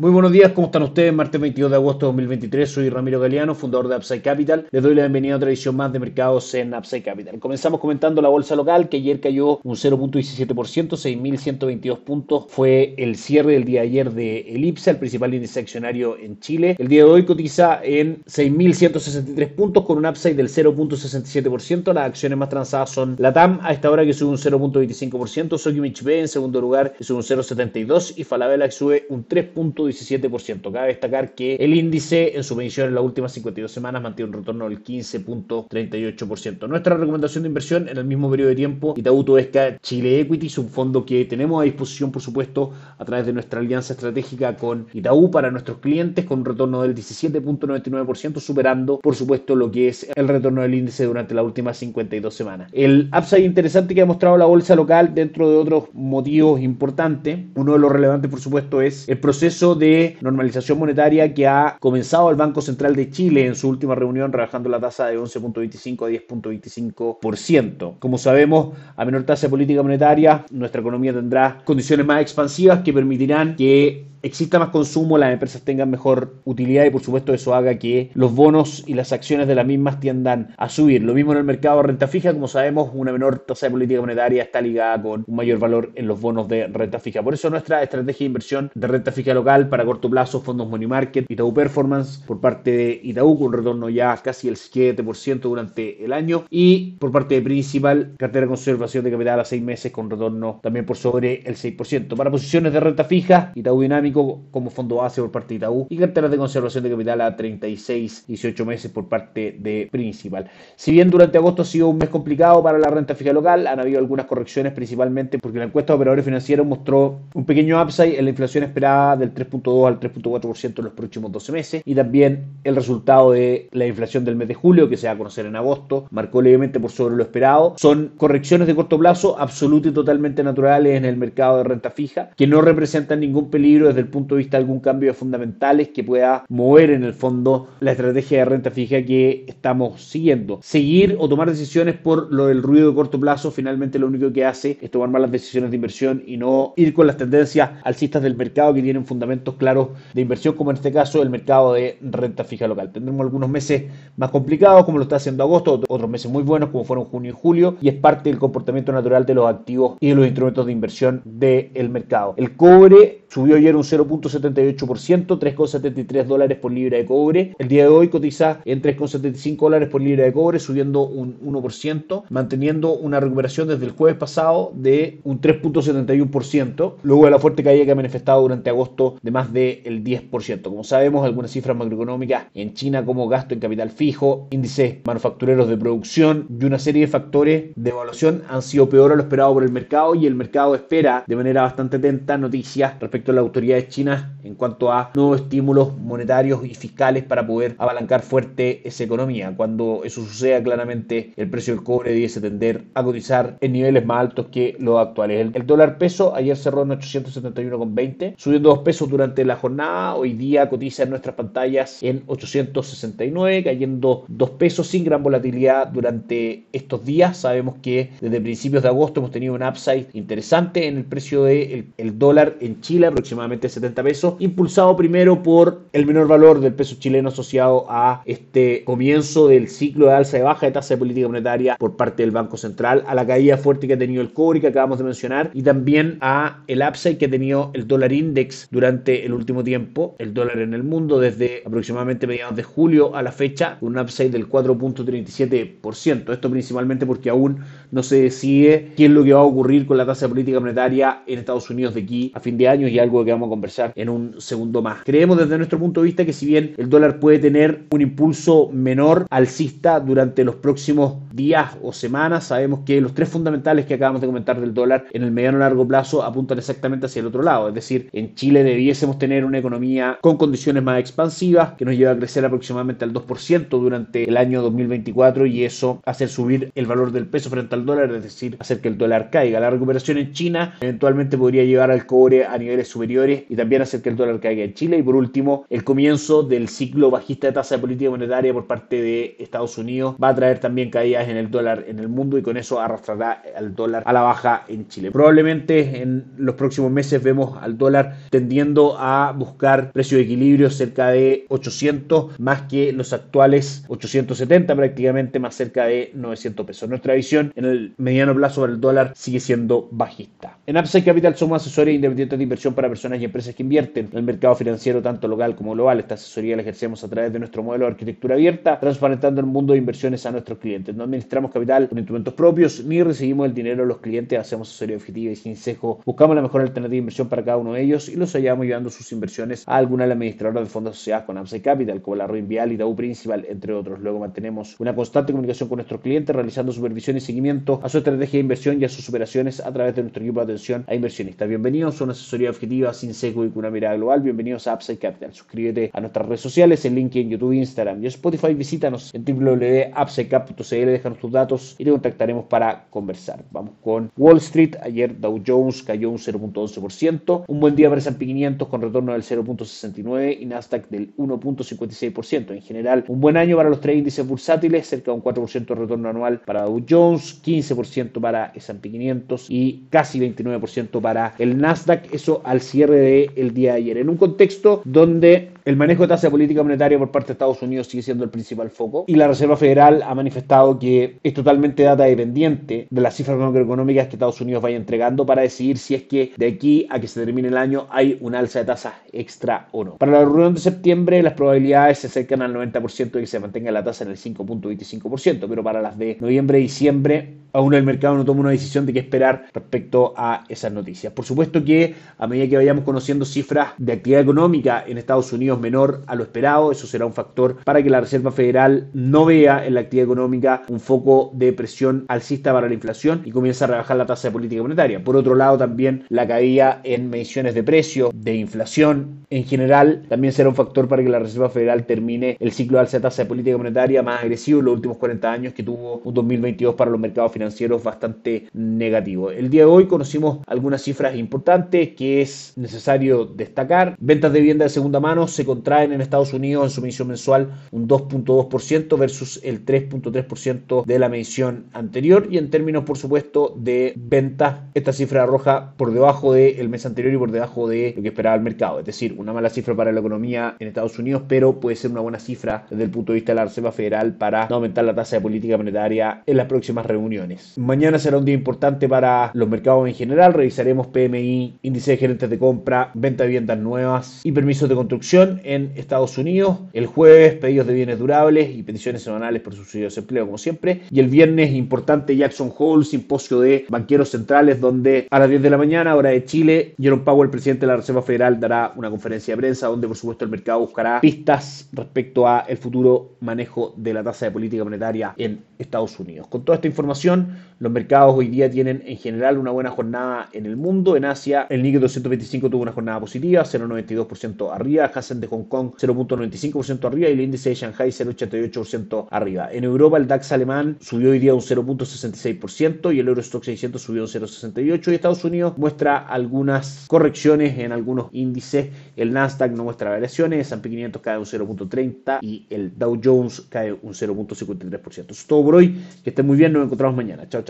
Muy buenos días, ¿cómo están ustedes? Martes 22 de agosto de 2023, soy Ramiro Galeano, fundador de Upside Capital. Les doy la bienvenida a otra edición más de mercados en Upside Capital. Comenzamos comentando la bolsa local, que ayer cayó un 0.17%, 6.122 puntos. Fue el cierre del día de ayer de Elipsa, el principal índice accionario en Chile. El día de hoy cotiza en 6.163 puntos con un upside del 0.67%. Las acciones más transadas son la TAM, a esta hora que sube un 0.25%, Sokimich B en segundo lugar que sube un 0.72% y Falabella que sube un 3.17%. 17%. Cabe destacar que el índice en su medición en las últimas 52 semanas mantiene un retorno del 15.38%. Nuestra recomendación de inversión en el mismo periodo de tiempo, Itaú Tuesca Chile Equity, un fondo que tenemos a disposición, por supuesto, a través de nuestra alianza estratégica con Itaú para nuestros clientes, con un retorno del 17.99%, superando, por supuesto, lo que es el retorno del índice durante las últimas 52 semanas. El upside interesante que ha mostrado la bolsa local dentro de otros motivos importantes, uno de los relevantes, por supuesto, es el proceso de normalización monetaria que ha comenzado el Banco Central de Chile en su última reunión, rebajando la tasa de 11.25 a 10.25%. Como sabemos, a menor tasa de política monetaria, nuestra economía tendrá condiciones más expansivas que permitirán que exista más consumo, las empresas tengan mejor utilidad y por supuesto eso haga que los bonos y las acciones de las mismas tiendan a subir. Lo mismo en el mercado de renta fija, como sabemos, una menor tasa de política monetaria está ligada con un mayor valor en los bonos de renta fija. Por eso nuestra estrategia de inversión de renta fija local para corto plazo, fondos money market, Itaú Performance por parte de Itaú con un retorno ya casi el 7% durante el año y por parte de Principal, cartera de conservación de capital a 6 meses con retorno también por sobre el 6%. Para posiciones de renta fija, Itaú Como fondo base por parte de Itaú y carteras de conservación de capital a 36, 18 meses por parte de Principal. Si bien durante agosto ha sido un mes complicado para la renta fija local, han habido algunas correcciones principalmente porque la encuesta de operadores financieros mostró un pequeño upside en la inflación esperada del 3.2 al 3.4% en los próximos 12 meses y también el resultado de la inflación del mes de julio que se va a conocer en agosto marcó levemente por sobre lo esperado. Son correcciones de corto plazo absolutamente y totalmente naturales en el mercado de renta fija que no representan ningún peligro desde el punto de vista de algún cambio de fundamentales que pueda mover en el fondo la estrategia de renta fija que estamos siguiendo. Seguir o tomar decisiones por lo del ruido de corto plazo finalmente lo único que hace es tomar malas decisiones de inversión y no ir con las tendencias alcistas del mercado que tienen fundamentos claros de inversión como en este caso el mercado de renta fija local. Tendremos algunos meses más complicados como lo está haciendo agosto, otros meses muy buenos como fueron junio y julio y es parte del comportamiento natural de los activos y de los instrumentos de inversión del mercado. El cobre subió ayer un 0.78%, 3,73 dólares por libra de cobre. El día de hoy cotiza en 3,75 dólares por libra de cobre, subiendo un 1%, manteniendo una recuperación desde el jueves pasado de un 3.71%, luego de la fuerte caída que ha manifestado durante agosto de más del 10%. Como sabemos, algunas cifras macroeconómicas en China como gasto en capital fijo, índices manufactureros de producción y una serie de factores de evaluación han sido peor a lo esperado por el mercado y el mercado espera de manera bastante atenta noticias respecto a la autoridad China en cuanto a nuevos estímulos monetarios y fiscales para poder abalancar fuerte esa economía. Cuando eso suceda, claramente el precio del cobre debiese tender a cotizar en niveles más altos que los actuales. El, dólar peso ayer cerró en 871,20, subiendo 2 pesos durante la jornada. Hoy día cotiza en nuestras pantallas en 869, cayendo 2 pesos sin gran volatilidad durante estos días. Sabemos que desde principios de agosto hemos tenido un upside interesante en el precio del el dólar en Chile, aproximadamente 70 pesos, impulsado primero por el menor valor del peso chileno asociado a este comienzo del ciclo de alza y baja de tasa de política monetaria por parte del Banco Central, a la caída fuerte que ha tenido el cobre que acabamos de mencionar y también a el upside que ha tenido el dólar index durante el último tiempo, el dólar en el mundo desde aproximadamente mediados de julio a la fecha, un upside del 4.37%. Esto principalmente porque aún no se decide qué es lo que va a ocurrir con la tasa política monetaria en Estados Unidos de aquí a fin de año y algo que vamos a conversar en un segundo más. Creemos desde nuestro punto de vista que si bien el dólar puede tener un impulso menor alcista durante los próximos días o semanas, sabemos que los tres fundamentales que acabamos de comentar del dólar en el mediano largo plazo apuntan exactamente hacia el otro lado. Es decir, en Chile debiésemos tener una economía con condiciones más expansivas que nos lleva a crecer aproximadamente al 2% durante el año 2024 y eso hacer subir el valor del peso frente al dólar, es decir, hacer que el dólar caiga. La recuperación en China eventualmente podría llevar al cobre a niveles superiores y también hacer que el dólar caiga en Chile. Y por último, el comienzo del ciclo bajista de tasa de política monetaria por parte de Estados Unidos va a traer también caídas en el dólar en el mundo y con eso arrastrará al dólar a la baja en Chile. Probablemente en los próximos meses vemos al dólar tendiendo a buscar precio de equilibrio cerca de 800 más que los actuales 870 prácticamente más cerca de 900 pesos. Nuestra visión en el mediano plazo para el dólar sigue siendo bajista. En Upside Capital somos asesores independientes de inversión para personas y empresas que invierten en el mercado financiero tanto local como global. Esta asesoría la ejercemos a través de nuestro modelo de arquitectura abierta, transparentando el mundo de inversiones a nuestros clientes. No administramos capital con instrumentos propios ni recibimos el dinero de los clientes, hacemos asesoría objetiva y sin sesgo. Buscamos la mejor alternativa de inversión para cada uno de ellos y los hallamos llevando sus inversiones a alguna de las administradoras de fondos asociadas con Upside Capital, como la Ruin Vial y Dau Principal, entre otros. Luego mantenemos una constante comunicación con nuestros clientes, realizando supervisión y seguimiento a su estrategia de inversión y a sus operaciones a través de nuestro equipo de atención a inversionistas. Bienvenidos a una asesoría objetiva sin sesgo y con una mirada global. Bienvenidos a Upside Capital. Suscríbete a nuestras redes sociales, el en YouTube, Instagram y Spotify. Visítanos en www.upsidecap.cl, déjanos tus datos y te contactaremos para conversar. Vamos con Wall Street. Ayer Dow Jones cayó un 0.11%. Un buen día para S&P 500 con retorno del 0.69 y Nasdaq del 1.56%. En general, un buen año para los tres índices bursátiles, cerca de un 4% de retorno anual para Dow Jones, 15% para S&P 500 y casi 29% para el Nasdaq. Eso al cierre del día de ayer. En un contexto donde el manejo de tasa de política monetaria por parte de Estados Unidos sigue siendo el principal foco y la Reserva Federal ha manifestado que es totalmente data dependiente de las cifras macroeconómicas que Estados Unidos vaya entregando para decidir si es que de aquí a que se termine el año hay una alza de tasas extra o no. Para la reunión de septiembre las probabilidades se acercan al 90% de que se mantenga la tasa en el 5.25%, pero para las de noviembre y diciembre aún el mercado no toma una decisión de qué esperar respecto a esas noticias. Por supuesto que a medida que vayamos conociendo cifras de actividad económica en Estados Unidos menor a lo esperado, eso será un factor para que la Reserva Federal no vea en la actividad económica un foco de presión alcista para la inflación y comience a rebajar la tasa de política monetaria. Por otro lado, también la caída en mediciones de precio, de inflación en general, también será un factor para que la Reserva Federal termine el ciclo de alza de tasa de política monetaria más agresivo en los últimos 40 años que tuvo un 2022 para los mercados financieros bastante negativo. El día de hoy conocimos algunas cifras importantes que es necesario destacar. Ventas de vivienda de segunda mano se contraen en Estados Unidos en su medición mensual un 2.2% versus el 3.3% de la medición anterior y en términos por supuesto de ventas esta cifra arroja por debajo del mes anterior y por debajo de lo que esperaba el mercado. Es decir, una mala cifra para la economía en Estados Unidos, pero puede ser una buena cifra desde el punto de vista de la Reserva Federal para no aumentar la tasa de política monetaria en las próximas reuniones. Mañana será un día importante para los mercados en general. Revisaremos PMI, índice de gerentes de compra, venta de viviendas nuevas y permisos de construcción en Estados Unidos. El jueves, pedidos de bienes durables y peticiones semanales por subsidio de desempleo, como siempre. Y el viernes, importante Jackson Hole, simposio de banqueros centrales, donde a las 10 de la mañana, hora de Chile, Jerome Powell, presidente de la Reserva Federal, dará una conferencia de prensa donde, por supuesto, el mercado buscará pistas respecto a el futuro manejo de la tasa de política monetaria en Estados Unidos. Con toda esta información, them. Los mercados hoy día tienen en general una buena jornada en el mundo. En Asia, el Nikkei 225 tuvo una jornada positiva, 0,92% arriba. Hansen de Hong Kong 0.95% arriba y el índice de Shanghai 0.88% arriba. En Europa el DAX alemán subió hoy día un 0.66% y el Eurostock 600 subió un 0.68% y Estados Unidos muestra algunas correcciones en algunos índices. El Nasdaq no muestra variaciones, el S&P 500 cae un 0.30% y el Dow Jones cae un 0.53%. Eso es todo por hoy. Que estén muy bien, nos encontramos mañana. Chao,